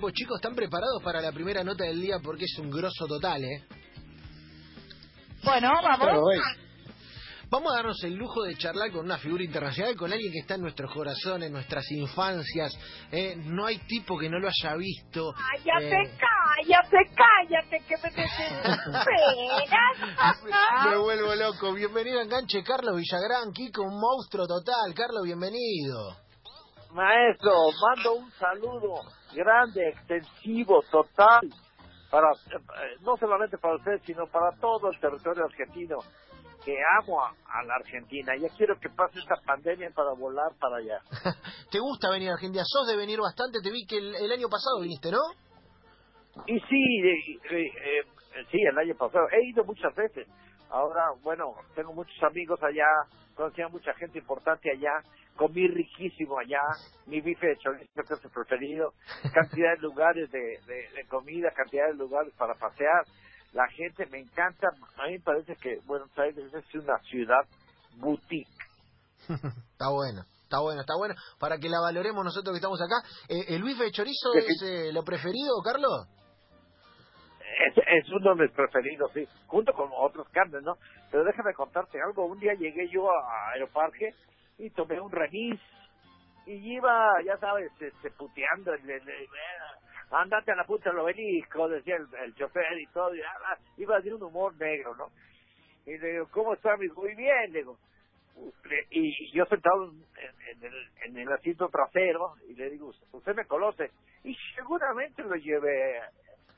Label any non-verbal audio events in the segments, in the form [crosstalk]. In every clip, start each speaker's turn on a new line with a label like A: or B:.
A: Pues chicos, ¿están preparados para la primera nota del día? Porque es un grosso total, ¿eh?
B: Bueno, vamos.
A: Vamos a darnos el lujo de charlar con una figura internacional, con alguien que está en nuestros corazones, en nuestras infancias. ¿eh? No hay tipo que no lo haya visto.
B: Cállate,
A: Eh,
B: cállate, cállate, que me desesperas. [laughs]
A: Me vuelvo loco. Bienvenido a Enganche, Carlos Villagrán, Kiko, un monstruo total. Carlos, bienvenido.
C: Maestro, mando un saludo grande, extensivo, total, para eh, no solamente para usted, sino para todo el territorio argentino, que amo a, a la Argentina. Ya quiero que pase esta pandemia para volar para allá. [laughs]
A: ¿Te gusta venir a Argentina? ¿Sos de venir bastante? Te vi que el, el año pasado viniste, ¿no?
C: Y sí, eh, eh, eh, sí, el año pasado he ido muchas veces. Ahora, bueno, tengo muchos amigos allá, conocí a mucha gente importante allá, comí riquísimo allá, mi bife de chorizo que es el preferido, [laughs] cantidad de lugares de, de, de comida, cantidad de lugares para pasear. La gente me encanta, a mí me parece que Buenos Aires es una ciudad boutique. [laughs]
A: está bueno. Está bueno, está bueno. Para que la valoremos nosotros que estamos acá. Eh, ¿El bife de chorizo es eh, lo preferido, Carlos?
C: Es, es uno de mis preferidos, sí, junto con otros carnes, ¿no? Pero déjame contarte algo. Un día llegué yo a Aeroparque y tomé un remis y iba, ya sabes, este, puteando. Andate a la puta del obelisco, decía el, el chofer y todo. Y, iba de un humor negro, ¿no? Y le digo, ¿cómo está, amigo? Muy bien, le digo. Y yo sentado en, en el, en el asiento trasero y le digo, usted me conoce. Y seguramente lo llevé a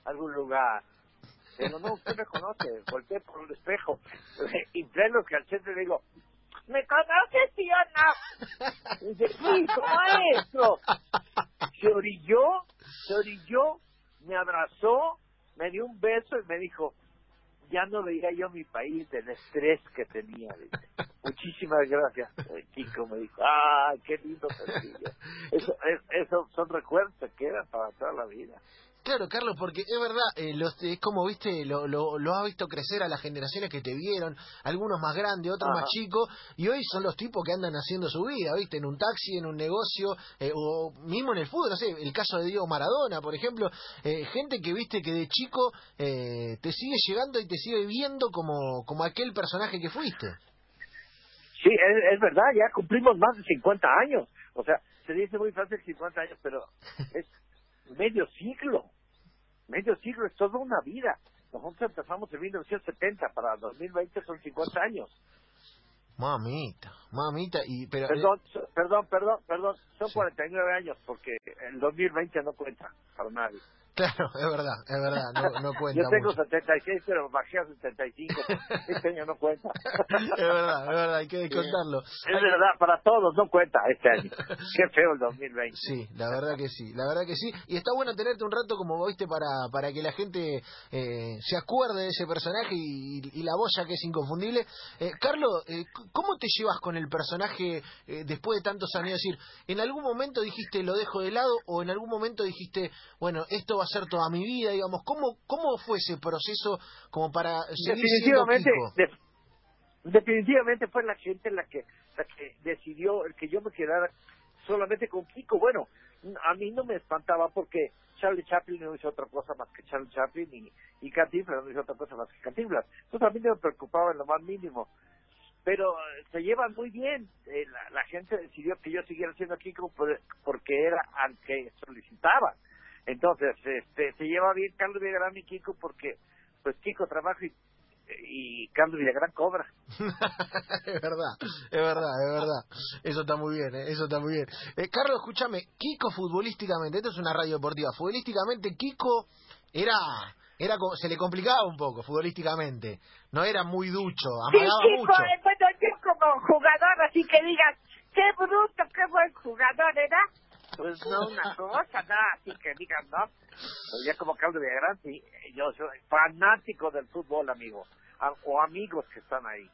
C: algún lugar. Pero no, usted me conoce. Volteé por el espejo. [laughs] Y que al centro le digo, ¿me conoces, sí o no? Y dice, sí, maestro. Se orilló, se orilló, me abrazó, me dio un beso y me dijo, ya no veía yo mi país del estrés que tenía. dice. Muchísimas gracias, eh, Kiko. Me dijo, ¡ay, qué lindo sencillo! [laughs] Eso, es- eso son recuerdos que quedan para toda la vida.
A: Claro, Carlos, porque es verdad, eh, los, es como, viste, lo, lo, lo has visto crecer a las generaciones que te vieron, algunos más grandes, otros
C: Ajá.
A: más chicos, y hoy son los tipos que andan haciendo su vida, viste, en un taxi, en un negocio, eh, o mismo en el fútbol, no sé, el caso de Diego Maradona, por ejemplo, eh, gente que, viste, que de chico eh, te sigue llegando y te sigue viendo como, como aquel personaje que fuiste.
C: Sí, es, es verdad, ya cumplimos más de 50 años. O sea, se dice muy fácil 50 años, pero es medio siglo. Medio siglo es toda una vida. Nosotros empezamos en 1970, para 2020 son 50 años.
A: Mamita, mamita, y pero... eh,
C: Perdón, so- perdón, perdón, perdón, son 49 años porque el 2020 no cuenta para nadie.
A: Claro, es verdad, es verdad, no, no cuenta
C: Yo tengo
A: mucho.
C: 76, pero bajé a 75. Este año no cuenta. [laughs]
A: es verdad, es verdad, hay que descontarlo.
C: Es verdad, para todos no cuenta este año. [laughs] Qué feo el 2020.
A: Sí, la verdad que sí, la verdad que sí. Y está bueno tenerte un rato como viste para, para que la gente eh, se acuerde de ese personaje y, y la boya que es inconfundible. Eh, Carlos, eh, ¿cómo te llevas con el personaje eh, después de tantos años? Es decir, ¿en algún momento dijiste lo dejo de lado o en algún momento dijiste, bueno, esto va a ser toda mi vida, digamos? ¿Cómo, cómo fue ese proceso como para seguir
C: definitivamente de- definitivamente fue la gente la que la que decidió el que yo me quedara solamente con Kiko. Bueno a mí no me espantaba porque Charlie Chaplin no hizo otra cosa más que Charlie Chaplin y, y Cantinflas no hizo otra cosa más que Cantinflas entonces a mí no me preocupaba en lo más mínimo. Pero eh, se llevan muy bien. Eh, la, la gente decidió que yo siguiera siendo Kiko por- porque era al que solicitaba entonces este se lleva bien Carlos Villagrán y Kiko porque pues Kiko trabaja y y Carlos Villagrán cobra. [laughs]
A: es verdad, es verdad, es verdad. Eso está muy bien, ¿eh? eso está muy bien. Eh, Carlos, escúchame, Kiko futbolísticamente, esto es una radio deportiva, futbolísticamente Kiko era, era como- se le complicaba un poco futbolísticamente, no era muy ducho,
B: Sí,
A: amagaba
B: chico,
A: mucho.
B: eh, bueno, yo como jugador, así que digas, qué bruto, qué buen jugador era.
C: Pues no una cosa, nada, así que digan, ¿no? Pero ya como Carlos Villagrán, sí, yo soy fanático del fútbol, amigo. O amigos que están ahí.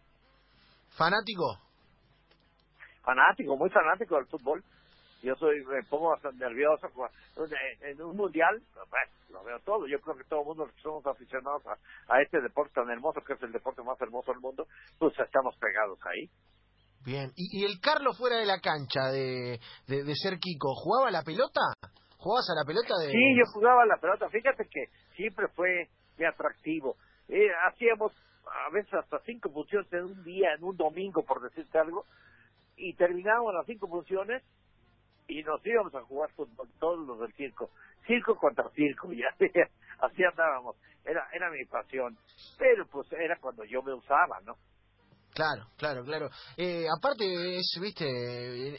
A: Fanático,
C: Fanático, muy fanático del fútbol. Yo soy, me pongo bastante nervioso. En, un mundial, bueno, lo veo todo. Yo creo que todo el mundo que somos aficionados a, a este deporte tan hermoso, que es el deporte más hermoso del mundo, pues estamos pegados ahí.
A: Bien. ¿Y, y el Carlos fuera de la cancha de, de, ser Kiko, jugaba la pelota? ¿Jugabas a la pelota? De...
C: Sí, yo jugaba a la pelota. Fíjate que siempre fue muy atractivo. Eh, hacíamos a veces hasta cinco funciones en un día, en un domingo, por decirte algo, y terminábamos las cinco funciones y nos íbamos a jugar fútbol, todos los del circo. Circo contra circo, [laughs] ya así andábamos. Era, era mi pasión. Pero pues era cuando yo me usaba, ¿no?
A: Claro, claro, claro. Eh, aparte, es, viste,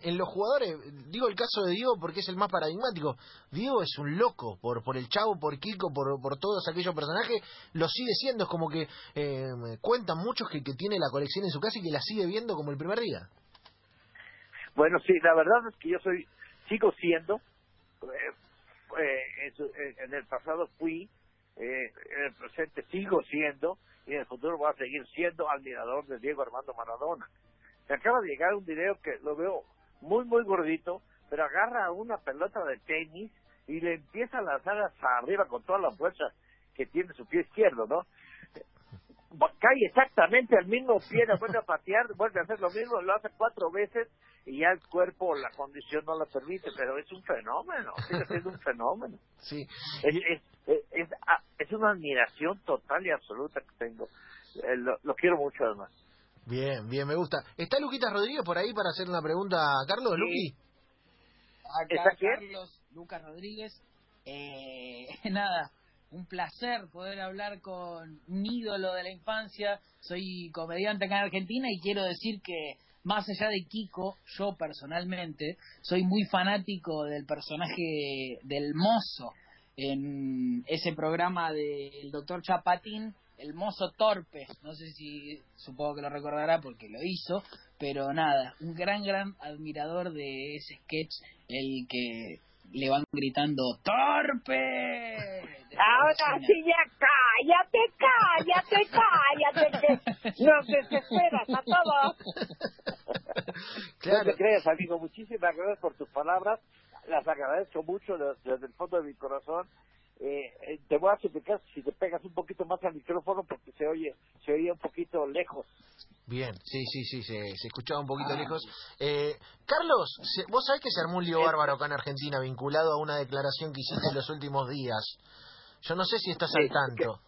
A: en, los jugadores, digo el caso de Diego porque es el más paradigmático. Diego es un loco por por el Chavo, por Kiko, por, por todos aquellos personajes. Lo sigue siendo, es como que eh, cuentan muchos que, que tiene la colección en su casa y que la sigue viendo como el primer día.
C: Bueno, sí, la verdad es que yo soy, sigo siendo, eh, eh, en, en el pasado fui, eh, en el presente sigo siendo, y en el futuro voy a seguir siendo admirador de Diego Armando Maradona. Me acaba de llegar un video que lo veo muy, muy gordito, pero agarra una pelota de tenis y le empieza a lanzar hacia arriba con toda la fuerza que tiene su pie izquierdo, ¿no? Cae exactamente al mismo pie, la vuelve a patear, vuelve a hacer lo mismo, lo hace cuatro veces y ya el cuerpo, la condición no lo permite, pero es un fenómeno, sigue siendo un fenómeno.
A: Sí.
C: Es, es, es, es, ah, es una admiración total y absoluta que tengo. Eh, lo, lo quiero mucho además.
A: Bien, bien, me gusta. ¿Está Luquita Rodríguez por ahí para hacer una pregunta a Carlos?
C: Sí.
A: Luqui.
C: ¿Está
D: Acá
C: quién?
D: Carlos Lucas Rodríguez. Eh, [laughs] nada, un placer poder hablar con un ídolo de la infancia. Soy comediante acá en Argentina y quiero decir que más allá de Kiko, yo personalmente soy muy fanático del personaje del mozo en ese programa del doctor Chapatín, el mozo torpe. No sé si supongo que lo recordará porque lo hizo, pero nada, un gran, gran admirador de ese sketch, el que le van gritando ¡Torpe!
B: Ahora sí ya cállate, cállate, cállate, que nos desesperas a todos.
C: No te creas, amigo, muchísimas gracias por tus palabras. Las agradezco mucho de- desde el fondo de mi corazón. Eh, eh, te voy a suplicar si te pegas un poquito más al micrófono porque se oye se oye un poquito lejos.
A: Bien, sí, sí, sí, se, se escuchaba un poquito
D: Ah,
A: lejos. Eh, Carlos, vos sabés que se armó un lío bárbaro acá en Argentina vinculado a una declaración que hiciste en los últimos días. Yo no sé si estás
C: Sí,
A: al tanto.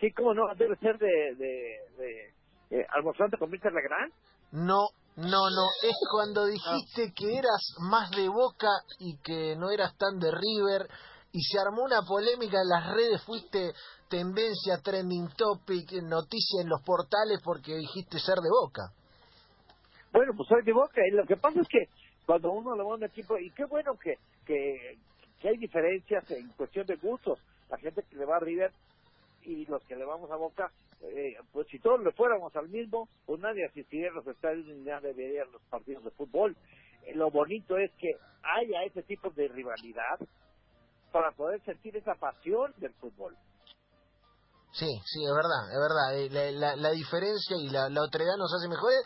C: Sí, cómo no, debe ser de, de, de eh, almorzando con Mr. Legrand.
A: No, no, no, es cuando dijiste que eras más de Boca y que no eras tan de River y se armó una polémica en las redes, fuiste tendencia, trending topic, noticia en los portales porque dijiste ser de Boca.
C: Bueno, pues soy de Boca y lo que pasa es que cuando uno le va a un equipo, y qué bueno que, que, hay diferencias en cuestión de gustos, la gente que le va a River y los que le vamos a Boca, eh, pues si todos le fuéramos al mismo, pues nadie asistiría a los estadios ni nadie vería los partidos de fútbol. Eh, lo bonito es que haya ese tipo de rivalidad para poder sentir esa pasión del fútbol.
A: Sí, sí, es verdad, es verdad. Eh, La, la- la diferencia y la, la otredad nos hace mejores.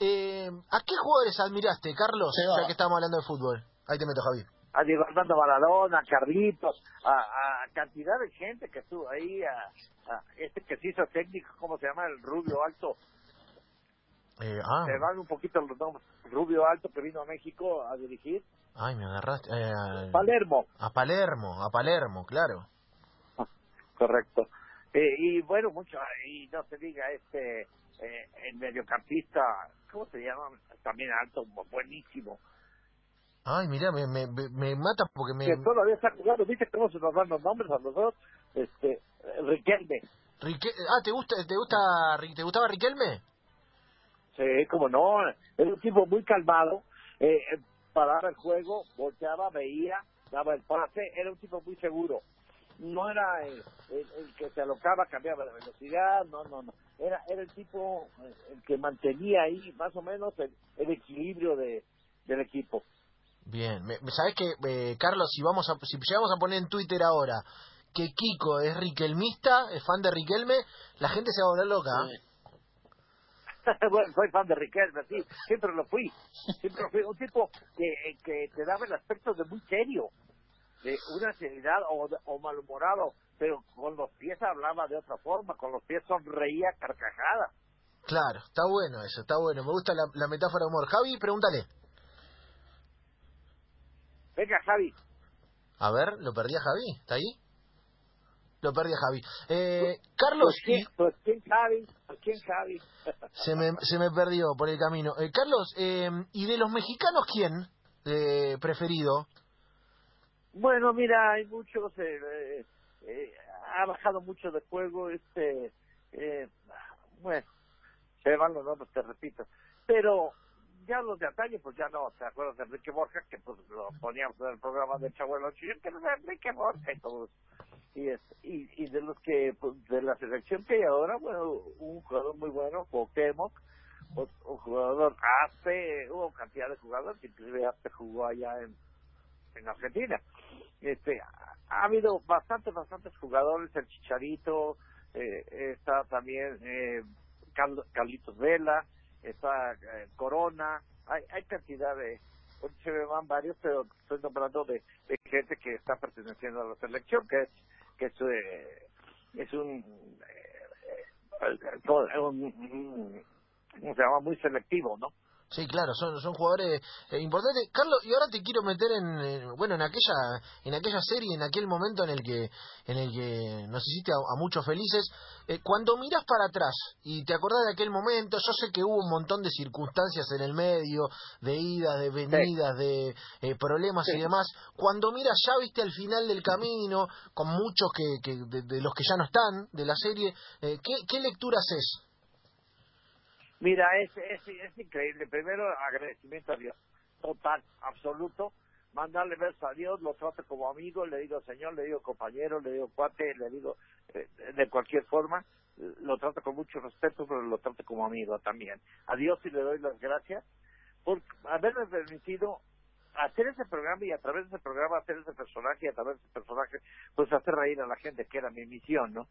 A: Eh, ¿A qué jugadores admiraste, Carlos? Ya que estamos hablando de fútbol. Ahí te meto, Javier.
C: a Diego Armando Maradona, a Carlitos, a, a cantidad de gente que estuvo ahí, a, a este que se hizo técnico, ¿cómo se llama? El Rubio Alto,
A: Eh, ah,
C: se van un poquito los nombres, Rubio Alto que vino a México a dirigir,
A: ay, me agarraste. eh,
C: Palermo,
A: a Palermo, a Palermo, claro. [laughs]
C: correcto. Eh, y bueno, mucho, y no se diga este, eh, el mediocampista, ¿cómo se llama? También alto, buenísimo,
A: Ay, mira, me, me, me- mata porque me...
C: que todavía está jugando, ¿viste cómo se nos dan los nombres a nosotros? Este, eh, Riquelme,
A: Rique- Ah, ¿te gusta, te gusta, te gustaba Riquelme?
C: Sí, como no, era un tipo muy calmado, eh, eh, paraba el juego, volteaba, veía, daba el pase, era un tipo muy seguro. No era el, el- el que se alocaba, cambiaba de velocidad, no, no, no. Era, era el tipo, eh, el que mantenía ahí más o menos el, el equilibrio de, del equipo.
A: Bien, ¿sabés que, eh, Carlos, si vamos a, si llegamos a poner en Twitter ahora que Kiko es riquelmista, es fan de Riquelme, la gente se va a volver loca. ¿eh? [laughs]
C: bueno, soy fan de Riquelme, sí, siempre lo fui. Siempre lo fui. Un tipo que, que te daba el aspecto de muy serio, de una seriedad o, o malhumorado, pero con los pies hablaba de otra forma, con los pies sonreía carcajada.
A: Claro, está bueno eso, está bueno. Me gusta la, la metáfora de humor. Javi, pregúntale.
C: Venga, Javi.
A: A ver, lo perdí a Javi, ¿está ahí? Lo perdí a Javi. Eh, Carlos...
C: ¿Por quién, por quién Javi? ¿Por quién Javi?
A: se, me, se me perdió por el camino. Eh, Carlos, eh, ¿y de los mexicanos quién eh, preferido?
C: Bueno, mira, hay muchos... Eh, eh, ha bajado mucho de juego este... Eh, bueno, se van los nombres, te repito. Pero ya los de antaño, pues ya no, ¿te acuerdas de Enrique Borja? Que pues lo poníamos en el programa de Chabuelo Chillón, que no es Enrique Borja y todos. Y, es, y, y de los que, pues, de la selección que hay ahora, bueno, un jugador muy bueno, Cuauhtémoc, un, jugador, Ape, hubo cantidad de jugadores, inclusive Ape jugó allá en, en Argentina. Este, ha, ha habido bastantes, bastantes jugadores, el Chicharito, eh, está también eh, Carl- Carlitos Vela, está eh, Corona, hay, hay cantidad de, pues, se me van varios, pero estoy nombrando de, de gente que está perteneciendo a la selección, que es, que es, eh, es un, eh, eh, un, un- ¿cómo se llama? Muy selectivo, ¿no?
A: Sí, claro, son, son jugadores eh, importantes. Carlos, y ahora te quiero meter en, eh, bueno, en aquella, en aquella serie, en aquel momento en el que, en el que nos hiciste a, a muchos felices. Eh, cuando miras para atrás y te acordás de aquel momento, yo sé que hubo un montón de circunstancias en el medio, de idas, de venidas, de problemas y demás. Cuando miras ya viste al final del camino, con muchos que, que de, de los que ya no están de la serie, ¿qué, ¿qué lectura haces?
C: Mira, es, es, es increíble. Primero, agradecimiento a Dios. Total, absoluto. Mandarle besos a Dios, lo trato como amigo, le digo señor, le digo compañero, le digo cuate, le digo eh, de cualquier forma. Lo trato con mucho respeto, pero lo trato como amigo también. A Dios sí le doy las gracias por haberme permitido hacer ese programa y a través de ese programa hacer ese personaje y a través de ese personaje pues hacer reír a la gente que era mi misión no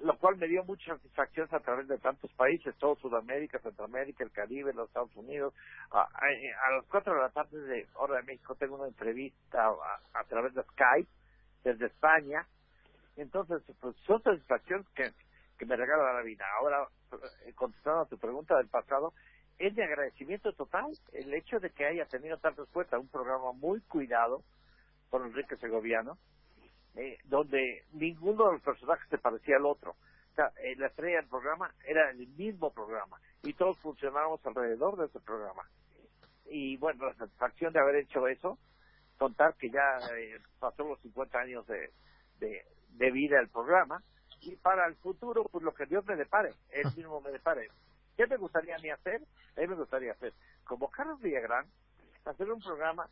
C: lo cual me dio mucha satisfacción a través de tantos países todo Sudamérica Centroamérica el Caribe los Estados Unidos. A, a- las cuatro de la tarde de hora de México tengo una entrevista a, través de Skype desde España. Entonces pues son satisfacciones que, que me regala la vida. Ahora eh, contestando a tu pregunta del pasado es de agradecimiento total el hecho de que haya tenido tal respuesta, un programa muy cuidado por Enrique Segoviano, eh, donde ninguno de los personajes se parecía al otro. O sea, eh, la estrella del programa era el mismo programa y todos funcionábamos alrededor de ese programa. Y bueno, la satisfacción de haber hecho eso, contar que ya eh, pasó los 50 años de, de, de vida el programa, y para el futuro, pues lo que Dios me depare, Él mismo me depare. ¿Qué me gustaría a mí hacer? A mí me gustaría hacer, como Carlos Villagrán, hacer un programa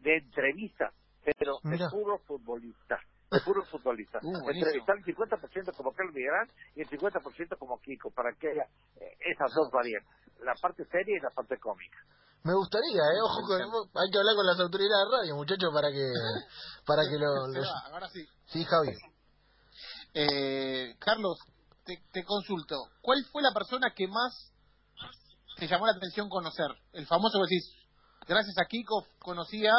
C: de entrevistas, pero
A: Mira.
C: de puro futbolista. [laughs] De puro futbolista.
E: Uh.
C: Entrevistar el 50% como Carlos Villagrán y el 50% como Kiko, para que haya eh, esas dos variantes, la parte seria y la parte cómica.
A: Me gustaría, eh, ojo, con- hay que hablar con las autoridades de radio, muchachos, para que, [laughs] para que lo, lo-
E: Seba, ahora sí.
A: sí, Javi.
E: Eh, Carlos, te, te consulto. ¿Cuál fue la persona que más te llamó la atención conocer? El famoso que decís, gracias a Kiko conocía.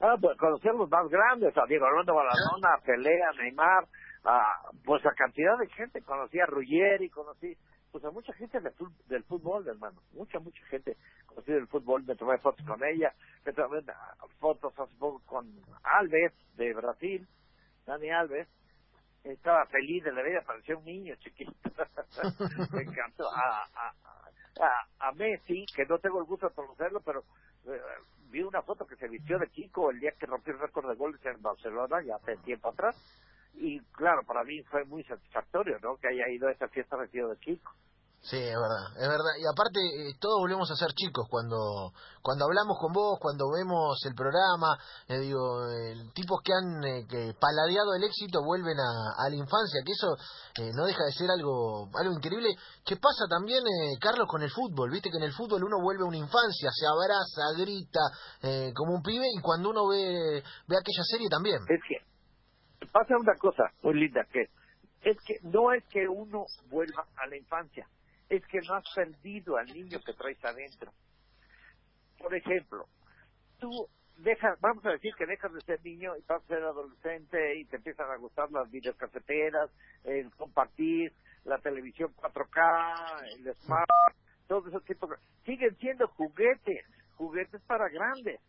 C: Ah, pues los más grandes, a Diego Armando Maradona, a Pelé, a Neymar, a, pues a cantidad de gente. Conocí a Ruggeri, conocí pues a mucha gente del, del fútbol, hermano. Mucha, mucha gente conocí del fútbol. Me tomé fotos con ella, me tomé ah, fotos hace poco con Alves, de Brasil, Dani Alves. Estaba feliz de la vida, parecía un niño chiquito. [laughs] me encantó. A, a, a, a Messi, que no tengo el gusto de conocerlo, pero eh, vi una foto que se vistió de Kiko el día que rompió el récord de goles en Barcelona, ya hace tiempo atrás. Y claro, para mí fue muy satisfactorio, ¿no? Que haya ido a esa fiesta vestido de Kiko.
A: Sí, es verdad, es verdad. Y aparte, eh, todos volvemos a ser chicos cuando cuando hablamos con vos, cuando vemos el programa. eh, digo, eh, tipos que han eh, que paladeado el éxito vuelven a, a la infancia, que eso eh, no deja de ser algo algo increíble. ¿Qué pasa también, Carlos, con el fútbol? Viste que en el fútbol uno vuelve a una infancia, se abraza, grita como un pibe, y cuando uno ve, ve aquella serie también.
C: Es que pasa una cosa muy linda, que es que no es que uno vuelva a la infancia, es que no has perdido al niño que traes adentro. Por ejemplo, tú dejas, vamos a decir que dejas de ser niño y vas a ser adolescente y te empiezan a gustar las videocafeteras, el compartir, la televisión 4K, el smart, todo ese tipo de siguen siendo juguetes, juguetes para grandes,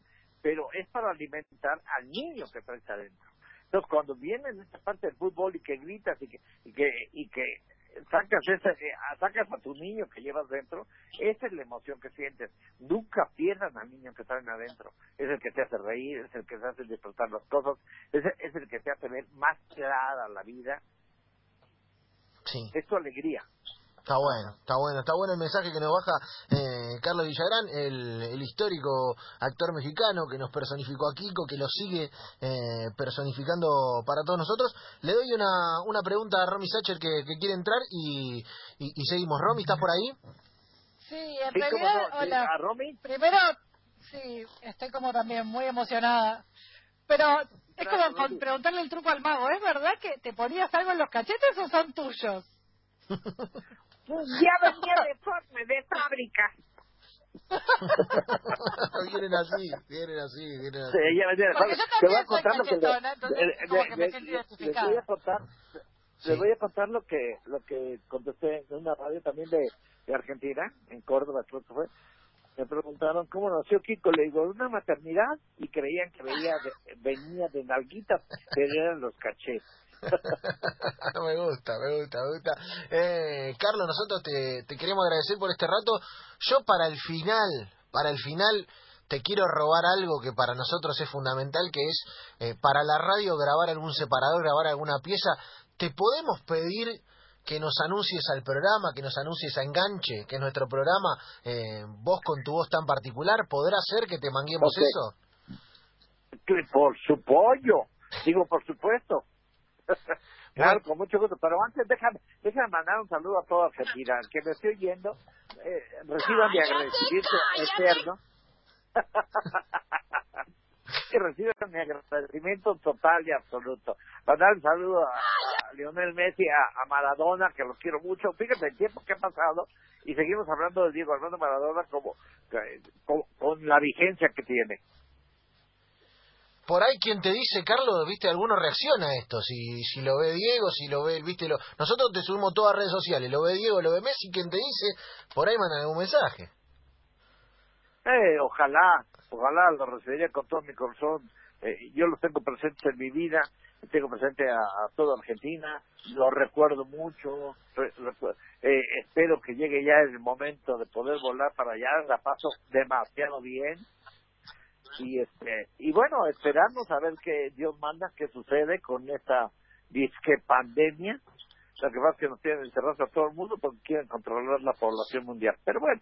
C: pero es para alimentar al niño que traes adentro. Entonces, cuando viene en esta parte del fútbol y que gritas y que y que, y que sacas ese, eh, sacas a tu niño que llevas dentro, esa es la emoción que sientes. Nunca pierdan al niño que traen adentro. Es el que te hace reír, es el que te hace disfrutar las cosas, es, es el que te hace ver más clara la vida.
A: Sí.
C: Es tu alegría.
A: Está bueno, está bueno, está bueno el mensaje que nos baja eh, Carlos Villagrán, el, el histórico actor mexicano que nos personificó a Kiko, que lo sigue eh, personificando para todos nosotros. Le doy una, una pregunta a Romy Sacher que, que quiere entrar y, y, y seguimos. Romy, ¿estás por ahí?
F: Sí, en
C: Sí, ¿cómo
F: realidad,
C: no?
F: Hola.
C: ¿A Romy?
F: Primero, sí, estoy como también muy emocionada. Pero es como con preguntarle el truco al mago. ¿Es verdad que te ponías algo en los cachetes o son tuyos? [laughs]
B: Ya venía deforme de fábrica. [laughs]
A: vienen así, vienen así, vienen así.
C: Sí, ella venía de fábrica. Te voy a contar lo que les voy a contar
A: Sí.
C: les voy a contar lo que lo que contesté en una radio también de, de Argentina en Córdoba creo que fue me preguntaron cómo nació Kiko le digo una maternidad y creían que veía de- venía de nalguitas pero eran los cachés [laughs]
A: me gusta, me gusta, me gusta. Eh, Carlos, nosotros te, te queremos agradecer por este rato. Yo para el final, para el final, te quiero robar algo que para nosotros es fundamental, que es eh, para la radio grabar algún separador, grabar alguna pieza. ¿Te podemos pedir que nos anuncies al programa, que nos anuncies a Enganche, que es nuestro programa, eh, vos con tu voz tan particular? ¿Podrá ser que te manguemos eso?
C: que por su pollo digo por supuesto claro con mucho gusto pero antes déjame déjame mandar un saludo a toda Argentina el que me estoy oyendo eh, reciban mi agradecimiento eterno que reciban mi agradecimiento total y absoluto. Mandar un saludo a, a Lionel Messi, a, a Maradona, que los quiero mucho. Fíjate el tiempo que ha pasado y seguimos hablando de Diego Armando Maradona como, con, con la vigencia que tiene.
A: Por ahí quien te dice, Carlos, viste, alguno reacciona a esto, si, lo ve Diego, si lo ve, viste, lo... nosotros te subimos todas las redes sociales, lo ve Diego, lo ve Messi, quien te dice, por ahí mandan algún mensaje.
C: Eh, ojalá, ojalá lo recibiría con todo mi corazón. Eh, yo los tengo presentes en mi vida, tengo presente a, toda Argentina, lo recuerdo mucho, eh, espero que llegue ya el momento de poder volar para allá, la paso demasiado bien. Y este y bueno, esperamos a ver qué Dios manda, qué sucede con esta disque pandemia. Lo que pasa que nos tienen encerrados a todo el mundo porque quieren controlar la población mundial. Pero bueno,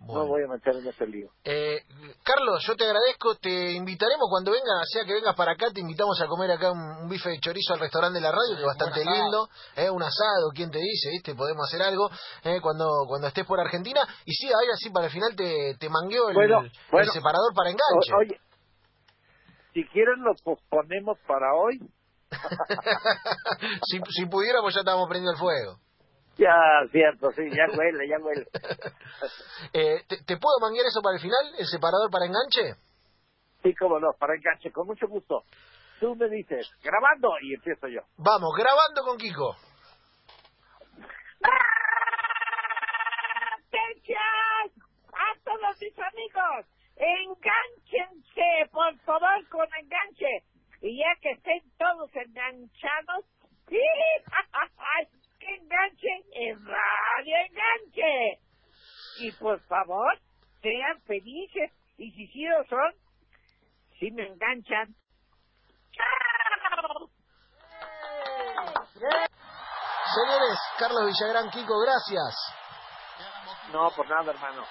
A: Bueno.
C: no voy a meter en ese lío.
A: Eh, Carlos, yo te agradezco, te invitaremos cuando vengas, sea que vengas para acá, te invitamos a comer acá un, un bife de chorizo al restaurante de la radio, que es bastante lindo, eh, un asado, quién te dice, viste, podemos hacer algo eh, cuando cuando estés por Argentina, y sí, ahí así para el final te, te mangueo el,
C: Bueno,
A: el separador para enganche.
C: O- oye, si quieren lo posponemos para hoy. [laughs]
A: si, si pudiéramos ya estábamos prendiendo el fuego.
C: Ya, cierto, sí, ya huele, ya huele. [laughs]
A: Eh, ¿te, te puedo manguear eso para el final? ¿El separador para enganche?
C: Sí, cómo no, para enganche, con mucho gusto. Tú me dices, grabando, y empiezo yo.
A: Vamos, grabando con Kiko.
B: ¡Atención! A todos mis amigos, enganchense, por favor, con enganche. Y ya que estén todos enganchados, ¡sí! [laughs] que enganchen en Radio Enganche. Y por favor, sean felices. Y si sí lo son, si me enganchan. ¡Chao!
A: Señores, Carlos Villagrán, Kiko, gracias.
C: No, por nada, hermano.